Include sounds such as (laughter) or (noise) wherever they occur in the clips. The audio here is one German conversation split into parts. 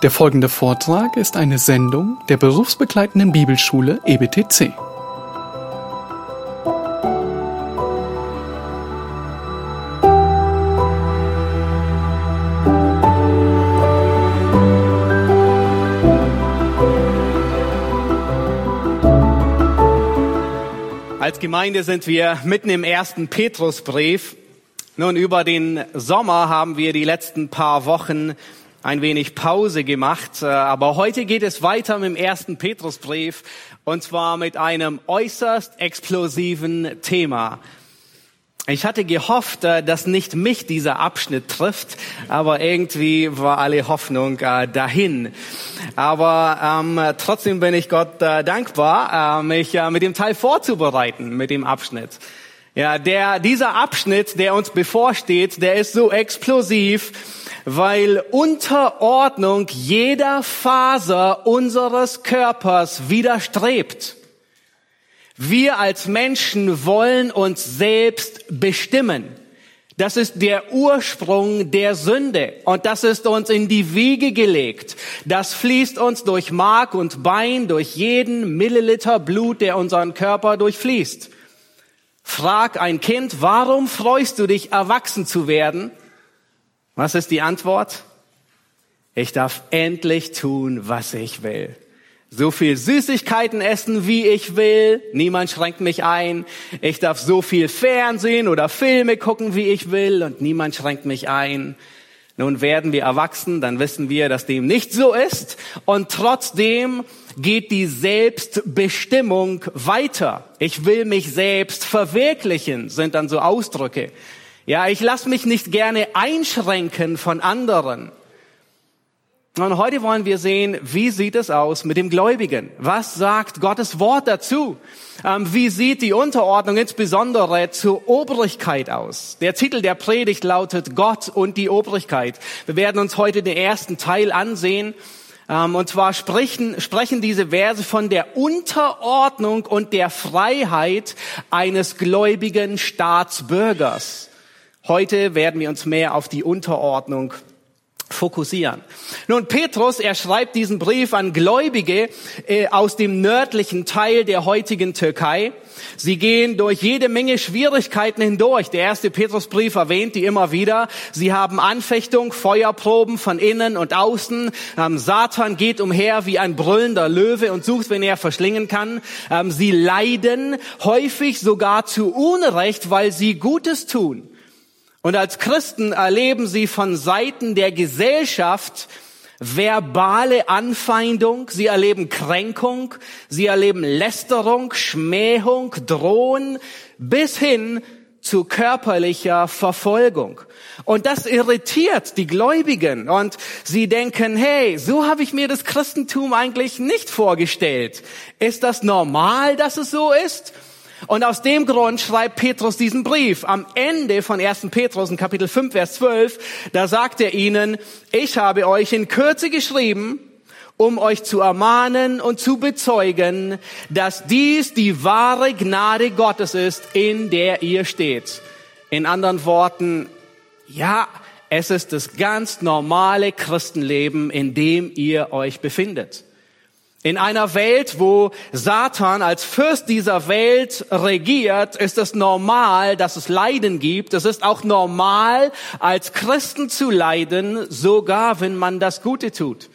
Der folgende Vortrag ist eine Sendung der berufsbegleitenden Bibelschule EBTC. Als Gemeinde sind wir mitten im ersten Petrusbrief. Nun, über den Sommer haben wir die letzten paar Wochen ein wenig Pause gemacht, äh, aber heute geht es weiter mit dem ersten Petrusbrief und zwar mit einem äußerst explosiven Thema. Ich hatte gehofft, äh, dass nicht mich dieser Abschnitt trifft, aber irgendwie war alle Hoffnung äh, dahin. Aber ähm, trotzdem bin ich Gott dankbar, mich mit dem Teil vorzubereiten, mit dem Abschnitt. Ja, der, dieser Abschnitt, der uns bevorsteht, der ist so explosiv, weil Unterordnung jeder Faser unseres Körpers widerstrebt. Wir als Menschen wollen uns selbst bestimmen. Das ist der Ursprung der Sünde und das ist uns in die Wiege gelegt. Das fließt uns durch Mark und Bein, durch jeden Milliliter Blut, der unseren Körper durchfließt. Frag ein Kind, warum freust du dich, erwachsen zu werden? Was ist die Antwort? Ich darf endlich tun, was ich will. So viel Süßigkeiten essen, wie ich will. Niemand schränkt mich ein. Ich darf so viel Fernsehen oder Filme gucken, wie ich will. Und niemand schränkt mich ein. Nun werden wir erwachsen, dann wissen wir, dass dem nicht so ist. Und trotzdem geht die Selbstbestimmung weiter. Ich will mich selbst verwirklichen, sind dann so Ausdrücke. Ja, ich lasse mich nicht gerne einschränken von anderen. Und heute wollen wir sehen, wie sieht es aus mit dem Gläubigen? Was sagt Gottes Wort dazu? Ähm, wie sieht die Unterordnung insbesondere zur Obrigkeit aus? Der Titel der Predigt lautet Gott und die Obrigkeit. Wir werden uns heute den ersten Teil ansehen. Ähm, und zwar sprechen, sprechen diese Verse von der Unterordnung und der Freiheit eines gläubigen Staatsbürgers. Heute werden wir uns mehr auf die Unterordnung fokussieren. Nun, Petrus, er schreibt diesen Brief an Gläubige äh, aus dem nördlichen Teil der heutigen Türkei. Sie gehen durch jede Menge Schwierigkeiten hindurch. Der erste Petrusbrief erwähnt die immer wieder. Sie haben Anfechtung, Feuerproben von innen und außen. Ähm, Satan geht umher wie ein brüllender Löwe und sucht, wenn er verschlingen kann. Ähm, sie leiden häufig sogar zu Unrecht, weil sie Gutes tun. Und als Christen erleben sie von Seiten der Gesellschaft verbale Anfeindung, sie erleben Kränkung, sie erleben Lästerung, Schmähung, Drohen bis hin zu körperlicher Verfolgung. Und das irritiert die Gläubigen und sie denken, hey, so habe ich mir das Christentum eigentlich nicht vorgestellt. Ist das normal, dass es so ist? Und aus dem Grund schreibt Petrus diesen Brief. Am Ende von 1. Petrus in Kapitel 5, Vers 12, da sagt er ihnen, ich habe euch in Kürze geschrieben, um euch zu ermahnen und zu bezeugen, dass dies die wahre Gnade Gottes ist, in der ihr steht. In anderen Worten, ja, es ist das ganz normale Christenleben, in dem ihr euch befindet. In einer Welt, wo Satan als Fürst dieser Welt regiert, ist es normal, dass es Leiden gibt. Es ist auch normal, als Christen zu leiden, sogar wenn man das Gute tut.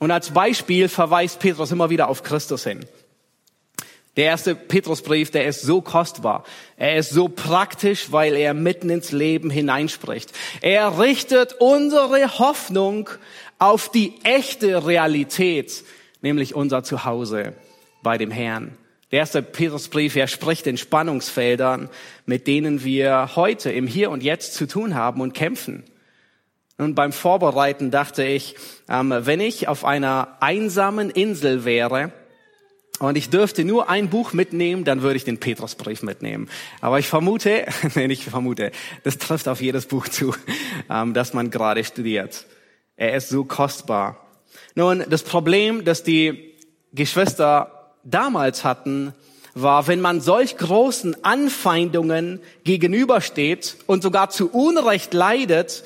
Und als Beispiel verweist Petrus immer wieder auf Christus hin. Der erste Petrusbrief, der ist so kostbar. Er ist so praktisch, weil er mitten ins Leben hineinspricht. Er richtet unsere Hoffnung auf die echte Realität nämlich unser Zuhause bei dem Herrn. Der erste Petrusbrief, er spricht in Spannungsfeldern, mit denen wir heute im Hier und Jetzt zu tun haben und kämpfen. Und beim Vorbereiten dachte ich, ähm, wenn ich auf einer einsamen Insel wäre und ich dürfte nur ein Buch mitnehmen, dann würde ich den Petrusbrief mitnehmen. Aber ich vermute, (laughs) nee, nicht vermute, das trifft auf jedes Buch zu, (laughs) ähm, das man gerade studiert. Er ist so kostbar. Nun, das Problem, das die Geschwister damals hatten, war, wenn man solch großen Anfeindungen gegenübersteht und sogar zu Unrecht leidet,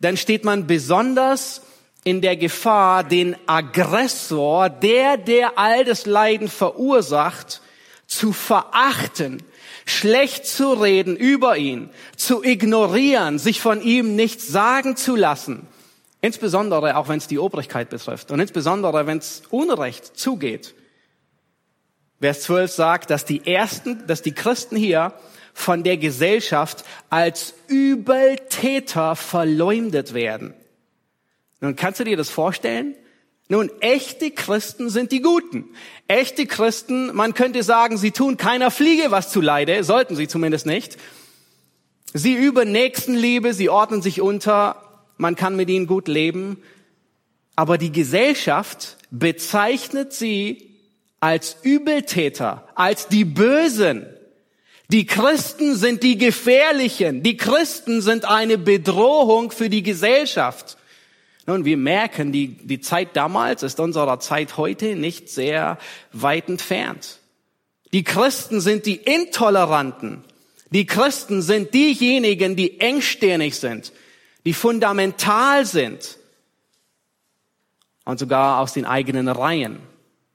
dann steht man besonders in der Gefahr, den Aggressor, der, der all das Leiden verursacht, zu verachten, schlecht zu reden über ihn, zu ignorieren, sich von ihm nichts sagen zu lassen. Insbesondere auch wenn es die Obrigkeit betrifft und insbesondere wenn es Unrecht zugeht. Vers 12 sagt, dass die ersten, dass die Christen hier von der Gesellschaft als Übeltäter verleumdet werden. Nun kannst du dir das vorstellen? Nun, echte Christen sind die Guten. Echte Christen, man könnte sagen, sie tun keiner Fliege was zu Leide, sollten sie zumindest nicht. Sie üben Nächstenliebe, sie ordnen sich unter, man kann mit ihnen gut leben. Aber die Gesellschaft bezeichnet sie als Übeltäter, als die Bösen. Die Christen sind die Gefährlichen. Die Christen sind eine Bedrohung für die Gesellschaft. Nun, wir merken, die, die Zeit damals ist unserer Zeit heute nicht sehr weit entfernt. Die Christen sind die Intoleranten. Die Christen sind diejenigen, die engstirnig sind, die fundamental sind. Und sogar aus den eigenen Reihen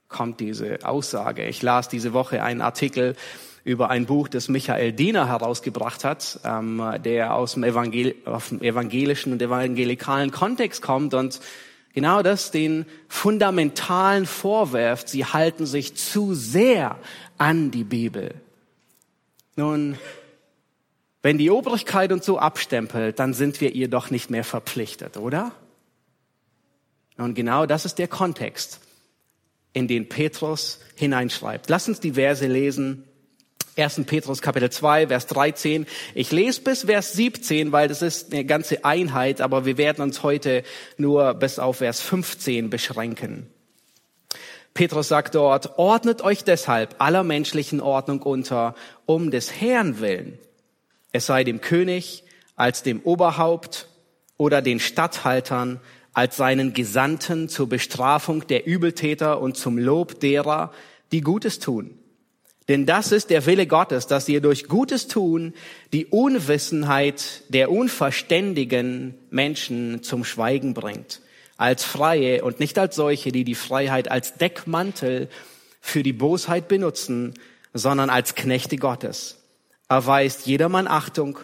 kommt diese Aussage. Ich las diese Woche einen Artikel über ein Buch, das Michael Diener herausgebracht hat, ähm, der aus dem, Evangel aus dem evangelischen und evangelikalen Kontext kommt und genau das den Fundamentalen vorwirft. Sie halten sich zu sehr an die Bibel. Nun, wenn die Obrigkeit uns so abstempelt, dann sind wir ihr doch nicht mehr verpflichtet, oder? Und genau das ist der Kontext, in den Petrus hineinschreibt. Lass uns die Verse lesen 1. Petrus Kapitel 2, Vers 13. Ich lese bis Vers 17, weil das ist eine ganze Einheit, aber wir werden uns heute nur bis auf Vers 15 beschränken. Petrus sagt dort, ordnet euch deshalb aller menschlichen Ordnung unter, um des Herrn willen. Es sei dem König als dem Oberhaupt oder den Statthaltern als seinen Gesandten zur Bestrafung der Übeltäter und zum Lob derer, die Gutes tun denn das ist der Wille Gottes, dass ihr durch Gutes tun die Unwissenheit der unverständigen Menschen zum Schweigen bringt, als Freie und nicht als solche, die die Freiheit als Deckmantel für die Bosheit benutzen, sondern als Knechte Gottes. Erweist jedermann Achtung,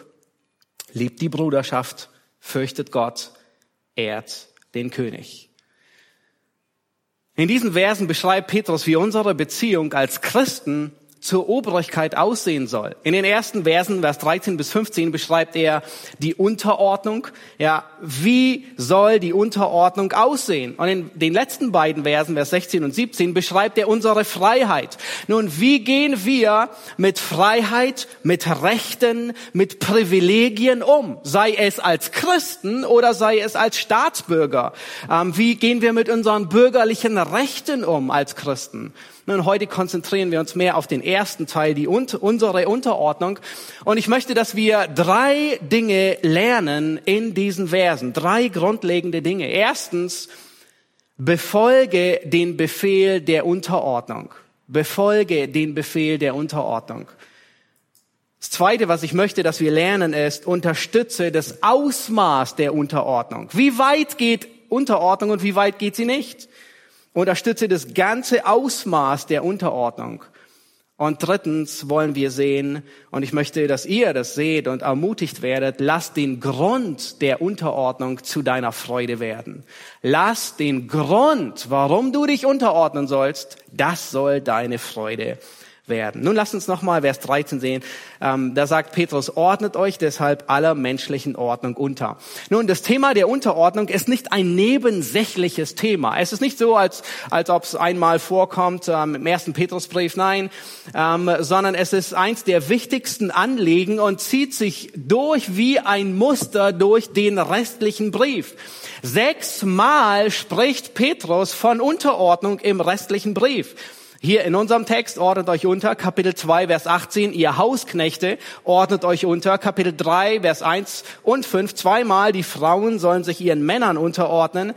liebt die Bruderschaft, fürchtet Gott, ehrt den König. In diesen Versen beschreibt Petrus, wie unsere Beziehung als Christen zur Obrigkeit aussehen soll. In den ersten Versen, Vers 13 bis 15, beschreibt er die Unterordnung. Ja, wie soll die Unterordnung aussehen? Und in den letzten beiden Versen, Vers 16 und 17, beschreibt er unsere Freiheit. Nun, wie gehen wir mit Freiheit, mit Rechten, mit Privilegien um? Sei es als Christen oder sei es als Staatsbürger? Ähm, wie gehen wir mit unseren bürgerlichen Rechten um als Christen? Nun, heute konzentrieren wir uns mehr auf den ersten Teil, die unsere Unterordnung. Und ich möchte, dass wir drei Dinge lernen in diesen Versen. Drei grundlegende Dinge. Erstens, befolge den Befehl der Unterordnung. Befolge den Befehl der Unterordnung. Das Zweite, was ich möchte, dass wir lernen, ist, unterstütze das Ausmaß der Unterordnung. Wie weit geht Unterordnung und wie weit geht sie nicht? Unterstütze das ganze Ausmaß der Unterordnung. Und drittens wollen wir sehen, und ich möchte, dass ihr das seht und ermutigt werdet, lass den Grund der Unterordnung zu deiner Freude werden. Lass den Grund, warum du dich unterordnen sollst, das soll deine Freude werden. Nun lasst uns nochmal Vers 13 sehen. Ähm, da sagt Petrus, ordnet euch deshalb aller menschlichen Ordnung unter. Nun, das Thema der Unterordnung ist nicht ein nebensächliches Thema. Es ist nicht so, als, als ob es einmal vorkommt ähm, im ersten Petrusbrief, nein, ähm, sondern es ist eins der wichtigsten Anliegen und zieht sich durch wie ein Muster durch den restlichen Brief. Sechsmal spricht Petrus von Unterordnung im restlichen Brief. Hier in unserem Text ordnet euch unter, Kapitel 2, Vers 18, ihr Hausknechte ordnet euch unter, Kapitel 3, Vers 1 und 5, zweimal, die Frauen sollen sich ihren Männern unterordnen.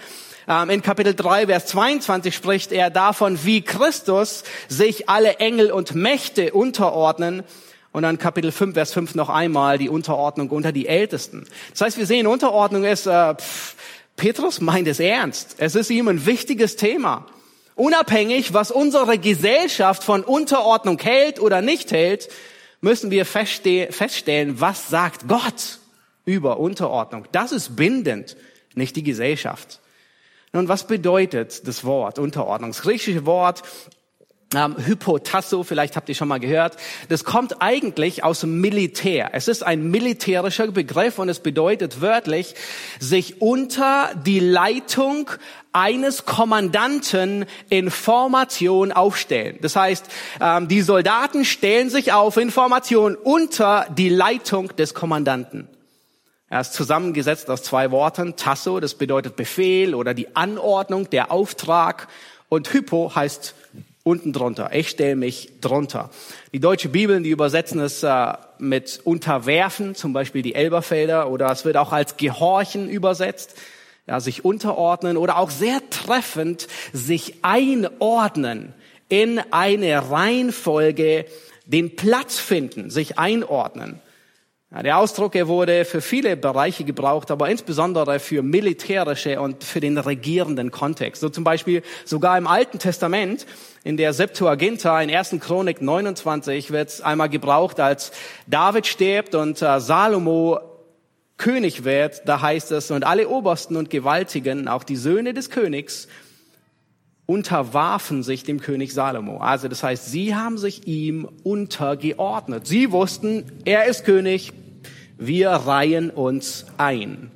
Ähm, in Kapitel 3, Vers 22 spricht er davon, wie Christus sich alle Engel und Mächte unterordnen. Und dann Kapitel 5, Vers 5 noch einmal die Unterordnung unter die Ältesten. Das heißt, wir sehen, Unterordnung ist, äh, pff, Petrus meint es ernst. Es ist ihm ein wichtiges Thema. Unabhängig, was unsere Gesellschaft von Unterordnung hält oder nicht hält, müssen wir feststellen, was sagt Gott über Unterordnung. Das ist bindend, nicht die Gesellschaft. Nun, was bedeutet das Wort Unterordnung? Das griechische Wort ähm, Hypotasso, vielleicht habt ihr schon mal gehört. Das kommt eigentlich aus dem Militär. Es ist ein militärischer Begriff und es bedeutet wörtlich, sich unter die Leitung eines Kommandanten in Formation aufstellen. Das heißt, ähm, die Soldaten stellen sich auf in Formation unter die Leitung des Kommandanten. Er ist zusammengesetzt aus zwei Worten. Tasso, das bedeutet Befehl oder die Anordnung, der Auftrag. Und Hypo heißt unten drunter. Ich stelle mich drunter. Die deutsche Bibeln, die übersetzen es äh, mit unterwerfen, zum Beispiel die Elberfelder, oder es wird auch als gehorchen übersetzt, ja, sich unterordnen oder auch sehr treffend sich einordnen in eine Reihenfolge, den Platz finden, sich einordnen. Ja, der Ausdruck, er wurde für viele Bereiche gebraucht, aber insbesondere für militärische und für den regierenden Kontext. So zum Beispiel sogar im Alten Testament, in der Septuaginta, in 1. Chronik 29, wird es einmal gebraucht, als David stirbt und äh, Salomo König wird, da heißt es, und alle Obersten und Gewaltigen, auch die Söhne des Königs, unterwarfen sich dem König Salomo. Also das heißt, sie haben sich ihm untergeordnet. Sie wussten, er ist König, wir reihen uns ein.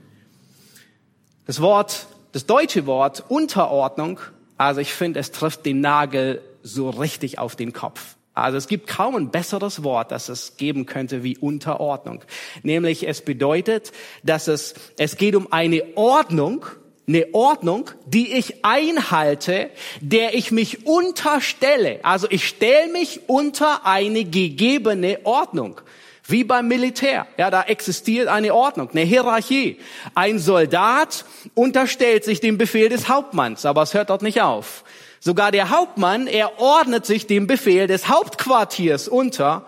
Das Wort, das deutsche Wort Unterordnung, also ich finde, es trifft den Nagel so richtig auf den Kopf. Also es gibt kaum ein besseres Wort, das es geben könnte wie Unterordnung. Nämlich es bedeutet, dass es, es geht um eine Ordnung, eine Ordnung, die ich einhalte, der ich mich unterstelle. Also ich stelle mich unter eine gegebene Ordnung. Wie beim Militär. Ja, da existiert eine Ordnung, eine Hierarchie. Ein Soldat unterstellt sich dem Befehl des Hauptmanns, aber es hört dort nicht auf. Sogar der Hauptmann, er ordnet sich dem Befehl des Hauptquartiers unter.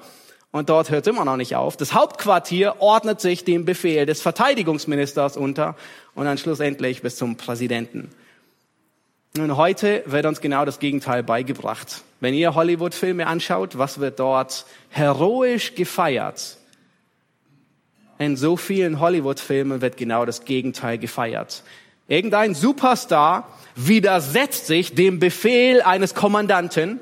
Und dort hört es immer noch nicht auf. Das Hauptquartier ordnet sich dem Befehl des Verteidigungsministers unter und dann schlussendlich bis zum Präsidenten. Nun, heute wird uns genau das Gegenteil beigebracht. Wenn ihr Hollywood-Filme anschaut, was wird dort heroisch gefeiert? In so vielen Hollywood-Filmen wird genau das Gegenteil gefeiert. Irgendein Superstar widersetzt sich dem Befehl eines Kommandanten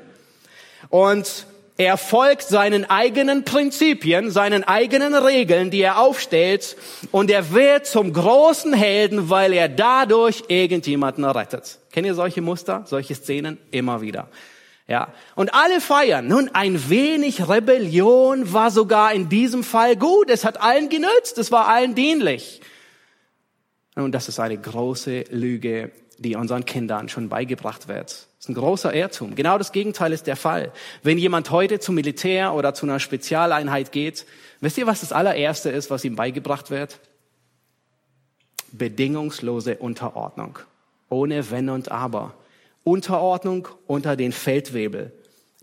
und er folgt seinen eigenen Prinzipien, seinen eigenen Regeln, die er aufstellt, und er wird zum großen Helden, weil er dadurch irgendjemanden rettet. Kennt ihr solche Muster, solche Szenen? Immer wieder. Ja. Und alle feiern. Nun, ein wenig Rebellion war sogar in diesem Fall gut. Es hat allen genützt. Es war allen dienlich. Und das ist eine große Lüge, die unseren Kindern schon beigebracht wird. Das ist ein großer Irrtum. Genau das Gegenteil ist der Fall. Wenn jemand heute zum Militär oder zu einer Spezialeinheit geht, wisst ihr, was das allererste ist, was ihm beigebracht wird? Bedingungslose Unterordnung. Ohne Wenn und Aber. Unterordnung unter den Feldwebel.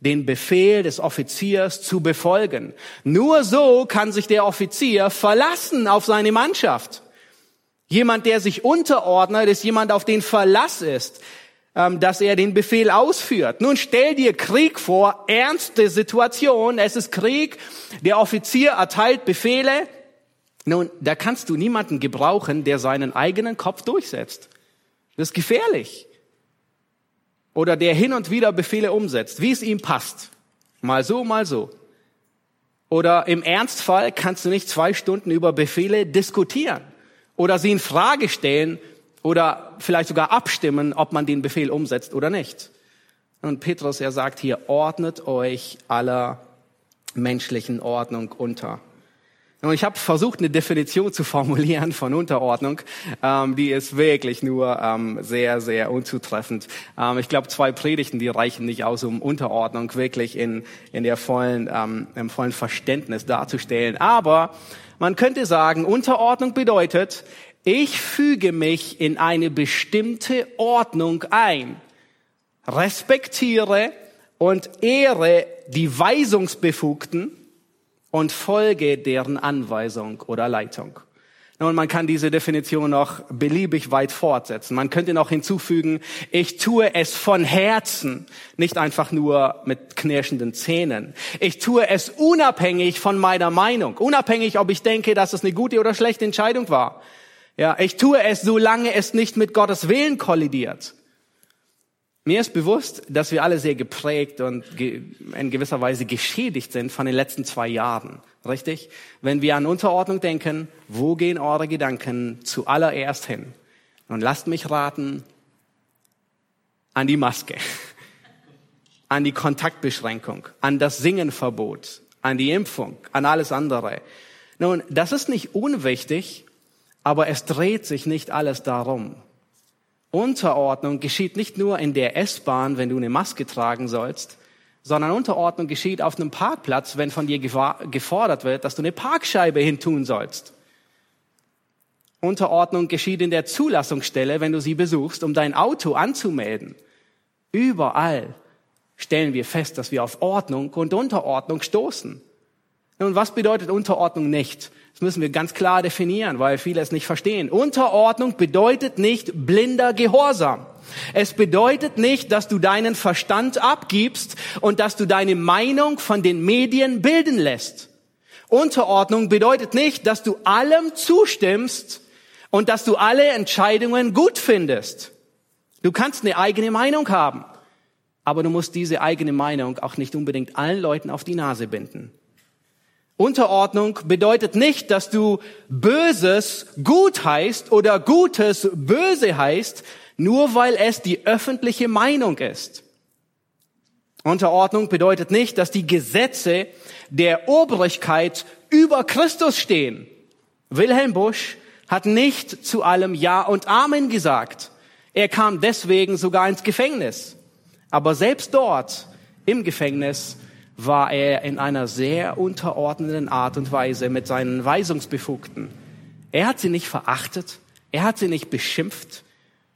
Den Befehl des Offiziers zu befolgen. Nur so kann sich der Offizier verlassen auf seine Mannschaft. Jemand, der sich unterordnet, ist jemand, auf den Verlass ist, dass er den Befehl ausführt. Nun stell dir Krieg vor, ernste Situation, es ist Krieg, der Offizier erteilt Befehle. Nun, da kannst du niemanden gebrauchen, der seinen eigenen Kopf durchsetzt. Das ist gefährlich. Oder der hin und wieder Befehle umsetzt, wie es ihm passt. Mal so, mal so. Oder im Ernstfall kannst du nicht zwei Stunden über Befehle diskutieren oder sie in Frage stellen oder vielleicht sogar abstimmen, ob man den Befehl umsetzt oder nicht. Und Petrus, er sagt hier, ordnet euch aller menschlichen Ordnung unter. Und ich habe versucht, eine Definition zu formulieren von Unterordnung. Ähm, die ist wirklich nur ähm, sehr, sehr unzutreffend. Ähm, ich glaube, zwei Predigten, die reichen nicht aus, um Unterordnung wirklich in, in der vollen, ähm, im vollen Verständnis darzustellen. Aber man könnte sagen, Unterordnung bedeutet, ich füge mich in eine bestimmte Ordnung ein, respektiere und ehre die Weisungsbefugten und folge deren Anweisung oder Leitung. Nun, man kann diese Definition noch beliebig weit fortsetzen. Man könnte noch hinzufügen, ich tue es von Herzen, nicht einfach nur mit knirschenden Zähnen. Ich tue es unabhängig von meiner Meinung, unabhängig, ob ich denke, dass es eine gute oder schlechte Entscheidung war. Ja, ich tue es, solange es nicht mit Gottes Willen kollidiert. Mir ist bewusst, dass wir alle sehr geprägt und in gewisser Weise geschädigt sind von den letzten zwei Jahren. Richtig? Wenn wir an Unterordnung denken, wo gehen eure Gedanken zuallererst hin? Und lasst mich raten, an die Maske, (laughs) an die Kontaktbeschränkung, an das Singenverbot, an die Impfung, an alles andere. Nun, das ist nicht unwichtig, aber es dreht sich nicht alles darum. Unterordnung geschieht nicht nur in der S-Bahn, wenn du eine Maske tragen sollst, sondern Unterordnung geschieht auf einem Parkplatz, wenn von dir gefordert wird, dass du eine Parkscheibe hintun sollst. Unterordnung geschieht in der Zulassungsstelle, wenn du sie besuchst, um dein Auto anzumelden. Überall stellen wir fest, dass wir auf Ordnung und Unterordnung stoßen. Nun, was bedeutet Unterordnung nicht? Das müssen wir ganz klar definieren, weil viele es nicht verstehen. Unterordnung bedeutet nicht blinder Gehorsam. Es bedeutet nicht, dass du deinen Verstand abgibst und dass du deine Meinung von den Medien bilden lässt. Unterordnung bedeutet nicht, dass du allem zustimmst und dass du alle Entscheidungen gut findest. Du kannst eine eigene Meinung haben, aber du musst diese eigene Meinung auch nicht unbedingt allen Leuten auf die Nase binden. Unterordnung bedeutet nicht, dass du Böses gut heißt oder Gutes böse heißt, nur weil es die öffentliche Meinung ist. Unterordnung bedeutet nicht, dass die Gesetze der Obrigkeit über Christus stehen. Wilhelm Busch hat nicht zu allem Ja und Amen gesagt. Er kam deswegen sogar ins Gefängnis. Aber selbst dort im Gefängnis war er in einer sehr unterordnenden Art und Weise mit seinen Weisungsbefugten. Er hat sie nicht verachtet, er hat sie nicht beschimpft,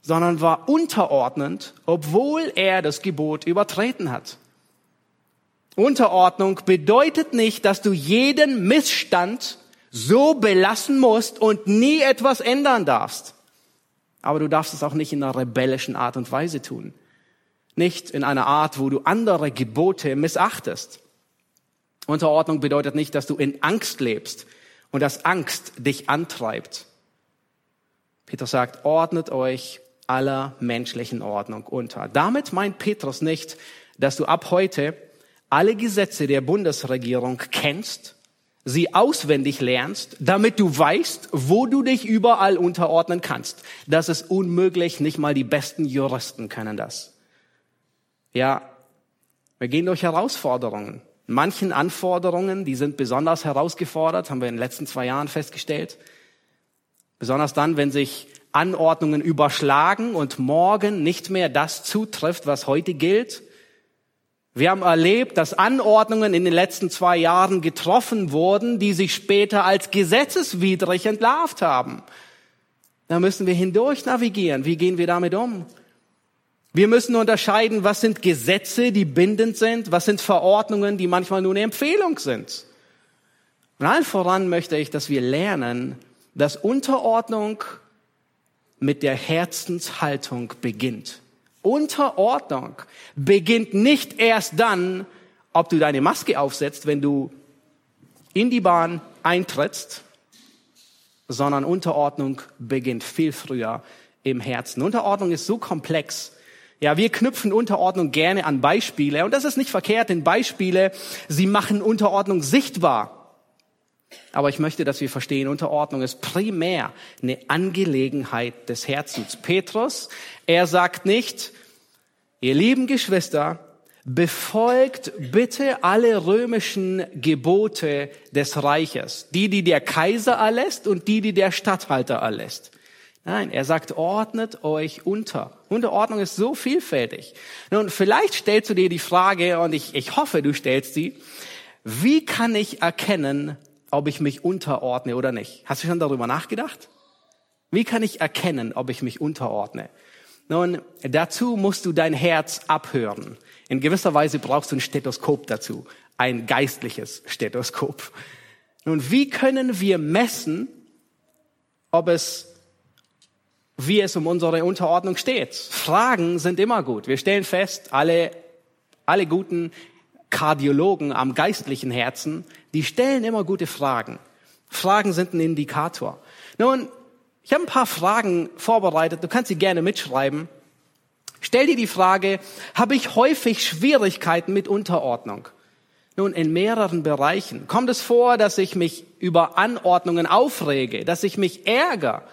sondern war unterordnend, obwohl er das Gebot übertreten hat. Unterordnung bedeutet nicht, dass du jeden Missstand so belassen musst und nie etwas ändern darfst. Aber du darfst es auch nicht in einer rebellischen Art und Weise tun nicht in einer Art, wo du andere Gebote missachtest. Unterordnung bedeutet nicht, dass du in Angst lebst und dass Angst dich antreibt. Petrus sagt, ordnet euch aller menschlichen Ordnung unter. Damit meint Petrus nicht, dass du ab heute alle Gesetze der Bundesregierung kennst, sie auswendig lernst, damit du weißt, wo du dich überall unterordnen kannst. Das ist unmöglich, nicht mal die besten Juristen können das. Ja, wir gehen durch Herausforderungen. Manchen Anforderungen, die sind besonders herausgefordert, haben wir in den letzten zwei Jahren festgestellt. Besonders dann, wenn sich Anordnungen überschlagen und morgen nicht mehr das zutrifft, was heute gilt. Wir haben erlebt, dass Anordnungen in den letzten zwei Jahren getroffen wurden, die sich später als gesetzeswidrig entlarvt haben. Da müssen wir hindurch navigieren. Wie gehen wir damit um? Wir müssen unterscheiden, was sind Gesetze, die bindend sind, was sind Verordnungen, die manchmal nur eine Empfehlung sind. Und allen voran möchte ich, dass wir lernen, dass Unterordnung mit der Herzenshaltung beginnt. Unterordnung beginnt nicht erst dann, ob du deine Maske aufsetzt, wenn du in die Bahn eintrittst, sondern Unterordnung beginnt viel früher im Herzen. Unterordnung ist so komplex, ja, wir knüpfen Unterordnung gerne an Beispiele und das ist nicht verkehrt, denn Beispiele, sie machen Unterordnung sichtbar. Aber ich möchte, dass wir verstehen, Unterordnung ist primär eine Angelegenheit des Herzens. Petrus, er sagt nicht, ihr lieben Geschwister, befolgt bitte alle römischen Gebote des Reiches, die, die der Kaiser erlässt und die, die der Statthalter erlässt. Nein, er sagt, ordnet euch unter. Unterordnung ist so vielfältig. Nun, vielleicht stellst du dir die Frage, und ich, ich hoffe, du stellst sie, wie kann ich erkennen, ob ich mich unterordne oder nicht? Hast du schon darüber nachgedacht? Wie kann ich erkennen, ob ich mich unterordne? Nun, dazu musst du dein Herz abhören. In gewisser Weise brauchst du ein Stethoskop dazu, ein geistliches Stethoskop. Nun, wie können wir messen, ob es wie es um unsere Unterordnung steht. Fragen sind immer gut. Wir stellen fest, alle, alle guten Kardiologen am geistlichen Herzen, die stellen immer gute Fragen. Fragen sind ein Indikator. Nun, ich habe ein paar Fragen vorbereitet. Du kannst sie gerne mitschreiben. Stell dir die Frage, habe ich häufig Schwierigkeiten mit Unterordnung? Nun, in mehreren Bereichen. Kommt es vor, dass ich mich über Anordnungen aufrege, dass ich mich ärgere,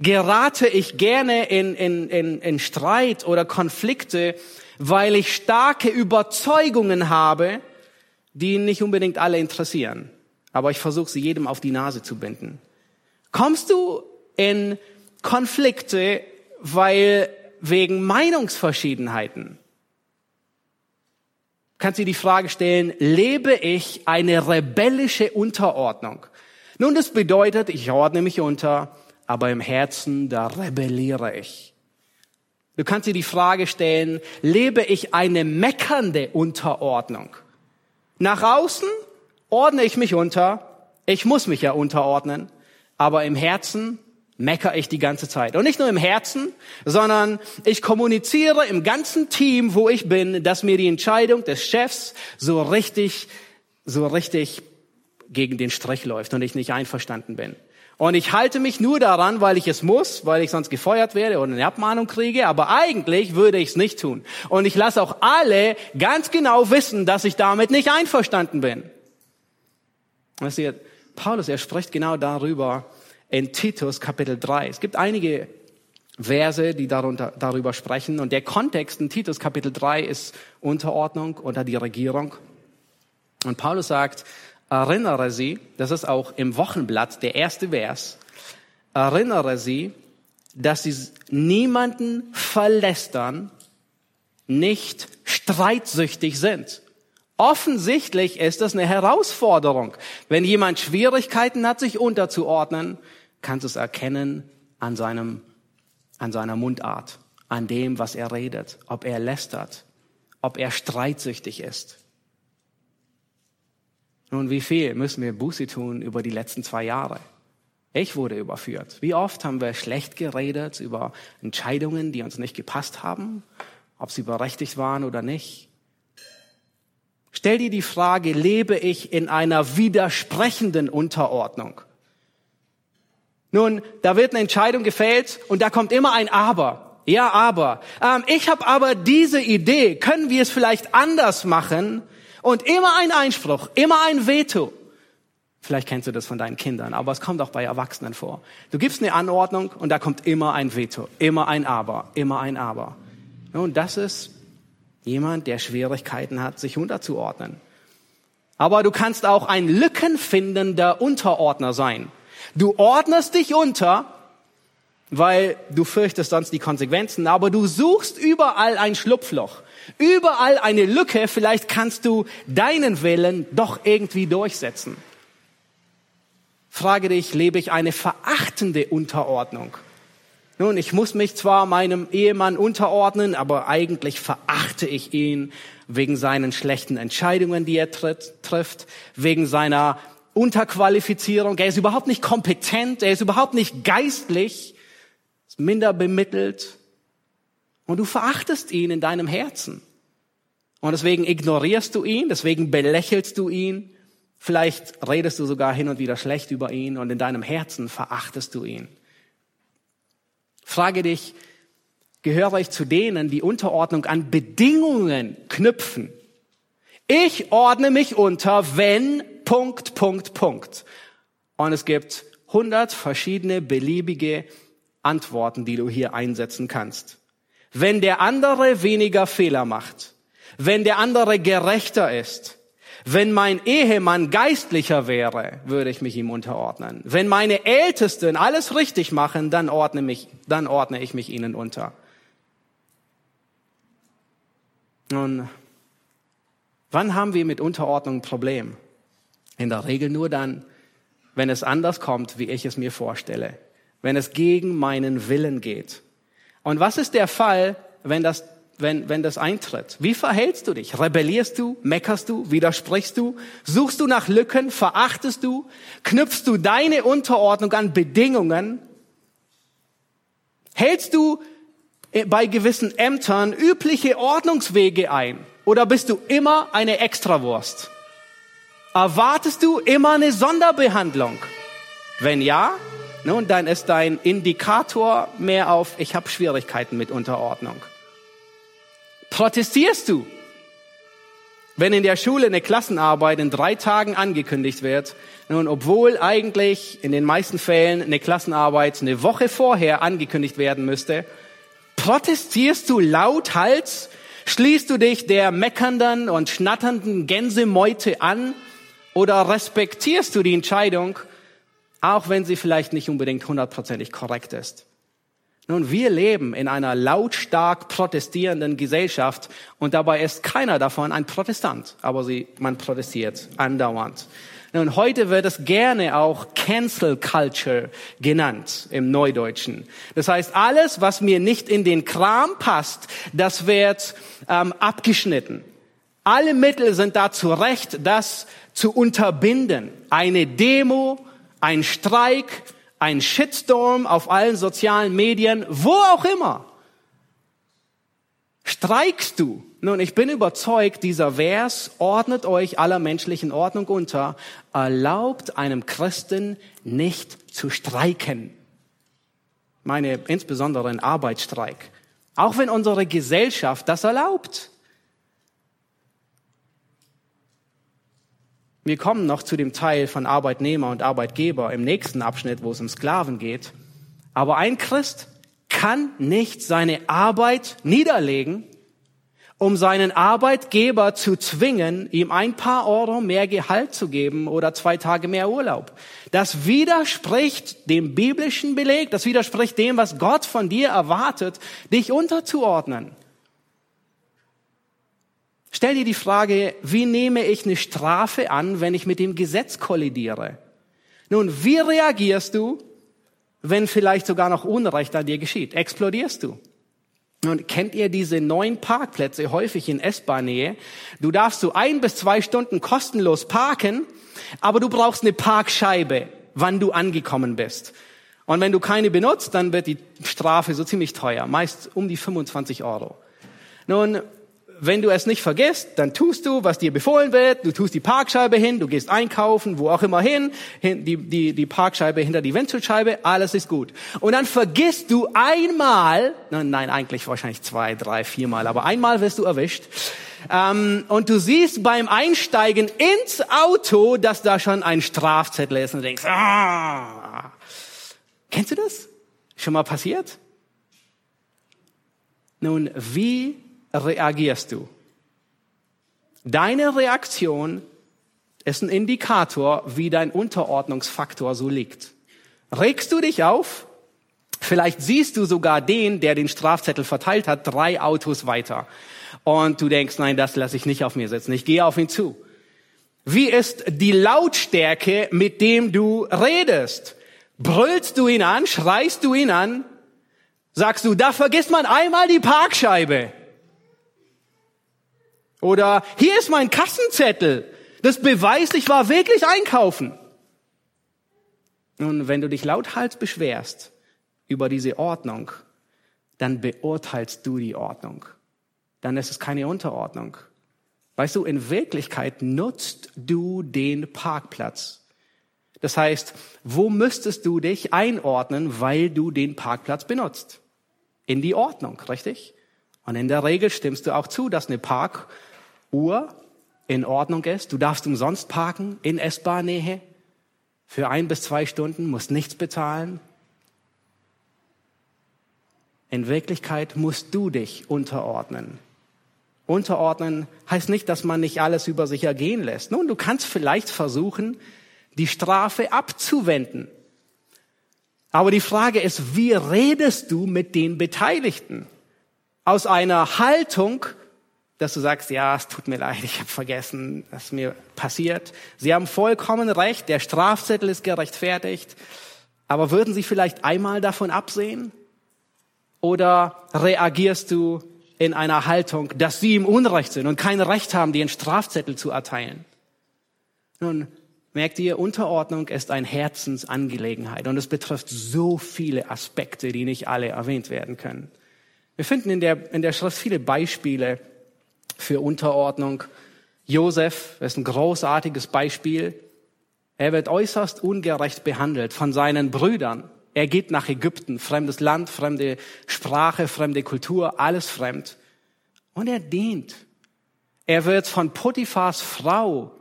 gerate ich gerne in, in, in, in Streit oder Konflikte, weil ich starke Überzeugungen habe, die nicht unbedingt alle interessieren. Aber ich versuche sie jedem auf die Nase zu binden. Kommst du in Konflikte, weil wegen Meinungsverschiedenheiten? Kannst du die Frage stellen, lebe ich eine rebellische Unterordnung? Nun, das bedeutet, ich ordne mich unter, aber im Herzen, da rebelliere ich. Du kannst dir die Frage stellen, lebe ich eine meckernde Unterordnung? Nach außen ordne ich mich unter, ich muss mich ja unterordnen, aber im Herzen meckere ich die ganze Zeit. Und nicht nur im Herzen, sondern ich kommuniziere im ganzen Team, wo ich bin, dass mir die Entscheidung des Chefs so richtig, so richtig gegen den Strich läuft und ich nicht einverstanden bin. Und ich halte mich nur daran, weil ich es muss, weil ich sonst gefeuert werde oder eine Abmahnung kriege, aber eigentlich würde ich es nicht tun. Und ich lasse auch alle ganz genau wissen, dass ich damit nicht einverstanden bin. Weißt du, Paulus, er spricht genau darüber in Titus Kapitel 3. Es gibt einige Verse, die darunter, darüber sprechen. Und der Kontext in Titus Kapitel 3 ist Unterordnung unter die Regierung. Und Paulus sagt, erinnere sie, das ist auch im Wochenblatt der erste Vers, erinnere sie, dass sie niemanden verlästern, nicht streitsüchtig sind. Offensichtlich ist das eine Herausforderung. Wenn jemand Schwierigkeiten hat, sich unterzuordnen, kannst du es erkennen an seinem, an seiner Mundart, an dem, was er redet, ob er lästert, ob er streitsüchtig ist. Nun, wie viel müssen wir Buße tun über die letzten zwei Jahre? Ich wurde überführt. Wie oft haben wir schlecht geredet über Entscheidungen, die uns nicht gepasst haben, ob sie berechtigt waren oder nicht? Stell dir die Frage, lebe ich in einer widersprechenden Unterordnung? Nun, da wird eine Entscheidung gefällt und da kommt immer ein Aber. Ja, aber. Ähm, ich habe aber diese Idee. Können wir es vielleicht anders machen? Und immer ein Einspruch, immer ein Veto. Vielleicht kennst du das von deinen Kindern, aber es kommt auch bei Erwachsenen vor. Du gibst eine Anordnung und da kommt immer ein Veto, immer ein Aber, immer ein Aber. Und das ist jemand, der Schwierigkeiten hat, sich unterzuordnen. Aber du kannst auch ein lückenfindender Unterordner sein. Du ordnest dich unter, weil du fürchtest sonst die Konsequenzen, aber du suchst überall ein Schlupfloch. Überall eine Lücke, vielleicht kannst du deinen Willen doch irgendwie durchsetzen. Frage dich, lebe ich eine verachtende Unterordnung? Nun, ich muss mich zwar meinem Ehemann unterordnen, aber eigentlich verachte ich ihn wegen seinen schlechten Entscheidungen, die er tritt, trifft, wegen seiner Unterqualifizierung. Er ist überhaupt nicht kompetent, er ist überhaupt nicht geistlich, ist minder bemittelt. Und du verachtest ihn in deinem Herzen. Und deswegen ignorierst du ihn, deswegen belächelst du ihn. Vielleicht redest du sogar hin und wieder schlecht über ihn und in deinem Herzen verachtest du ihn. Frage dich, gehöre ich zu denen, die Unterordnung an Bedingungen knüpfen? Ich ordne mich unter, wenn Punkt, Punkt, Punkt. Und es gibt hundert verschiedene beliebige Antworten, die du hier einsetzen kannst. Wenn der andere weniger Fehler macht, wenn der andere gerechter ist, wenn mein Ehemann geistlicher wäre, würde ich mich ihm unterordnen. Wenn meine Ältesten alles richtig machen, dann ordne, mich, dann ordne ich mich ihnen unter. Nun, wann haben wir mit Unterordnung ein Problem? In der Regel nur dann, wenn es anders kommt, wie ich es mir vorstelle. Wenn es gegen meinen Willen geht. Und was ist der Fall, wenn das, wenn, wenn das eintritt? Wie verhältst du dich? Rebellierst du? Meckerst du? Widersprichst du? Suchst du nach Lücken? Verachtest du? Knüpfst du deine Unterordnung an Bedingungen? Hältst du äh, bei gewissen Ämtern übliche Ordnungswege ein? Oder bist du immer eine Extrawurst? Erwartest du immer eine Sonderbehandlung? Wenn ja, nun, dann ist dein Indikator mehr auf, ich habe Schwierigkeiten mit Unterordnung. Protestierst du? Wenn in der Schule eine Klassenarbeit in drei Tagen angekündigt wird, nun, obwohl eigentlich in den meisten Fällen eine Klassenarbeit eine Woche vorher angekündigt werden müsste, protestierst du lauthals, schließt du dich der meckernden und schnatternden Gänsemeute an oder respektierst du die Entscheidung, auch wenn sie vielleicht nicht unbedingt hundertprozentig korrekt ist? Nun, wir leben in einer lautstark protestierenden Gesellschaft und dabei ist keiner davon ein Protestant, aber sie, man protestiert andauernd. Nun, heute wird es gerne auch Cancel Culture genannt im Neudeutschen. Das heißt, alles, was mir nicht in den Kram passt, das wird ähm, abgeschnitten. Alle Mittel sind dazu recht, das zu unterbinden. Eine Demo, ein Streik, ein Shitstorm auf allen sozialen Medien, wo auch immer. Streikst du? Nun, ich bin überzeugt, dieser Vers ordnet euch aller menschlichen Ordnung unter, erlaubt einem Christen nicht zu streiken. Meine insbesondere ein Arbeitsstreik. Auch wenn unsere Gesellschaft das erlaubt. Wir kommen noch zu dem Teil von Arbeitnehmer und Arbeitgeber im nächsten Abschnitt, wo es um Sklaven geht. Aber ein Christ kann nicht seine Arbeit niederlegen, um seinen Arbeitgeber zu zwingen, ihm ein paar Euro mehr Gehalt zu geben oder zwei Tage mehr Urlaub. Das widerspricht dem biblischen Beleg, das widerspricht dem, was Gott von dir erwartet, dich unterzuordnen. Stell dir die Frage, wie nehme ich eine Strafe an, wenn ich mit dem Gesetz kollidiere? Nun, wie reagierst du, wenn vielleicht sogar noch Unrecht an dir geschieht? Explodierst du? Nun, kennt ihr diese neuen Parkplätze häufig in S-Bahn-Nähe? Du darfst so ein bis zwei Stunden kostenlos parken, aber du brauchst eine Parkscheibe, wann du angekommen bist. Und wenn du keine benutzt, dann wird die Strafe so ziemlich teuer, meist um die 25 Euro. Nun, wenn du es nicht vergisst, dann tust du, was dir befohlen wird. Du tust die Parkscheibe hin, du gehst einkaufen, wo auch immer hin, die, die, die Parkscheibe hinter die Windschutzscheibe, alles ist gut. Und dann vergisst du einmal, nein, nein, eigentlich wahrscheinlich zwei, drei, viermal, aber einmal wirst du erwischt. Ähm, und du siehst beim Einsteigen ins Auto, dass da schon ein Strafzettel ist und denkst, ah. Kennst du das? Schon mal passiert? Nun, wie reagierst du? Deine Reaktion ist ein Indikator, wie dein Unterordnungsfaktor so liegt. Regst du dich auf? Vielleicht siehst du sogar den, der den Strafzettel verteilt hat, drei Autos weiter. Und du denkst, nein, das lasse ich nicht auf mir sitzen. Ich gehe auf ihn zu. Wie ist die Lautstärke, mit dem du redest? Brüllst du ihn an? Schreist du ihn an? Sagst du, da vergisst man einmal die Parkscheibe. Oder hier ist mein Kassenzettel. Das beweist, ich war wirklich einkaufen. Nun, wenn du dich lauthals beschwerst über diese Ordnung, dann beurteilst du die Ordnung. Dann ist es keine Unterordnung. Weißt du, in Wirklichkeit nutzt du den Parkplatz. Das heißt, wo müsstest du dich einordnen, weil du den Parkplatz benutzt? In die Ordnung, richtig? Und in der Regel stimmst du auch zu, dass eine Park- Uhr in Ordnung ist. Du darfst umsonst parken in S-Bahn-Nähe für ein bis zwei Stunden, musst nichts bezahlen. In Wirklichkeit musst du dich unterordnen. Unterordnen heißt nicht, dass man nicht alles über sich ergehen lässt. Nun, du kannst vielleicht versuchen, die Strafe abzuwenden. Aber die Frage ist, wie redest du mit den Beteiligten? Aus einer Haltung dass du sagst, ja, es tut mir leid, ich habe vergessen, was mir passiert. Sie haben vollkommen recht, der Strafzettel ist gerechtfertigt. Aber würden Sie vielleicht einmal davon absehen? Oder reagierst du in einer Haltung, dass Sie im Unrecht sind und kein Recht haben, dir einen Strafzettel zu erteilen? Nun, Merkt ihr, Unterordnung ist eine Herzensangelegenheit und es betrifft so viele Aspekte, die nicht alle erwähnt werden können. Wir finden in der, in der Schrift viele Beispiele für Unterordnung. Josef ist ein großartiges Beispiel. Er wird äußerst ungerecht behandelt von seinen Brüdern. Er geht nach Ägypten, fremdes Land, fremde Sprache, fremde Kultur, alles fremd. Und er dient. Er wird von Potiphars Frau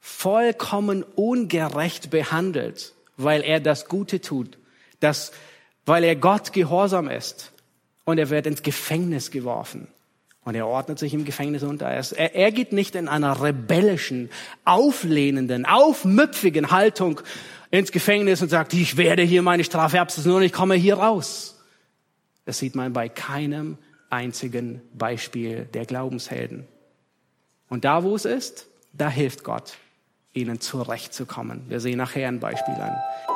vollkommen ungerecht behandelt, weil er das Gute tut, das, weil er Gott gehorsam ist. Und er wird ins Gefängnis geworfen. Und er ordnet sich im Gefängnis unter. Er, er geht nicht in einer rebellischen, auflehnenden, aufmüpfigen Haltung ins Gefängnis und sagt, ich werde hier meine Strafe absitzen und ich komme hier raus. Das sieht man bei keinem einzigen Beispiel der Glaubenshelden. Und da, wo es ist, da hilft Gott, ihnen zurechtzukommen. Wir sehen nachher ein Beispiel an.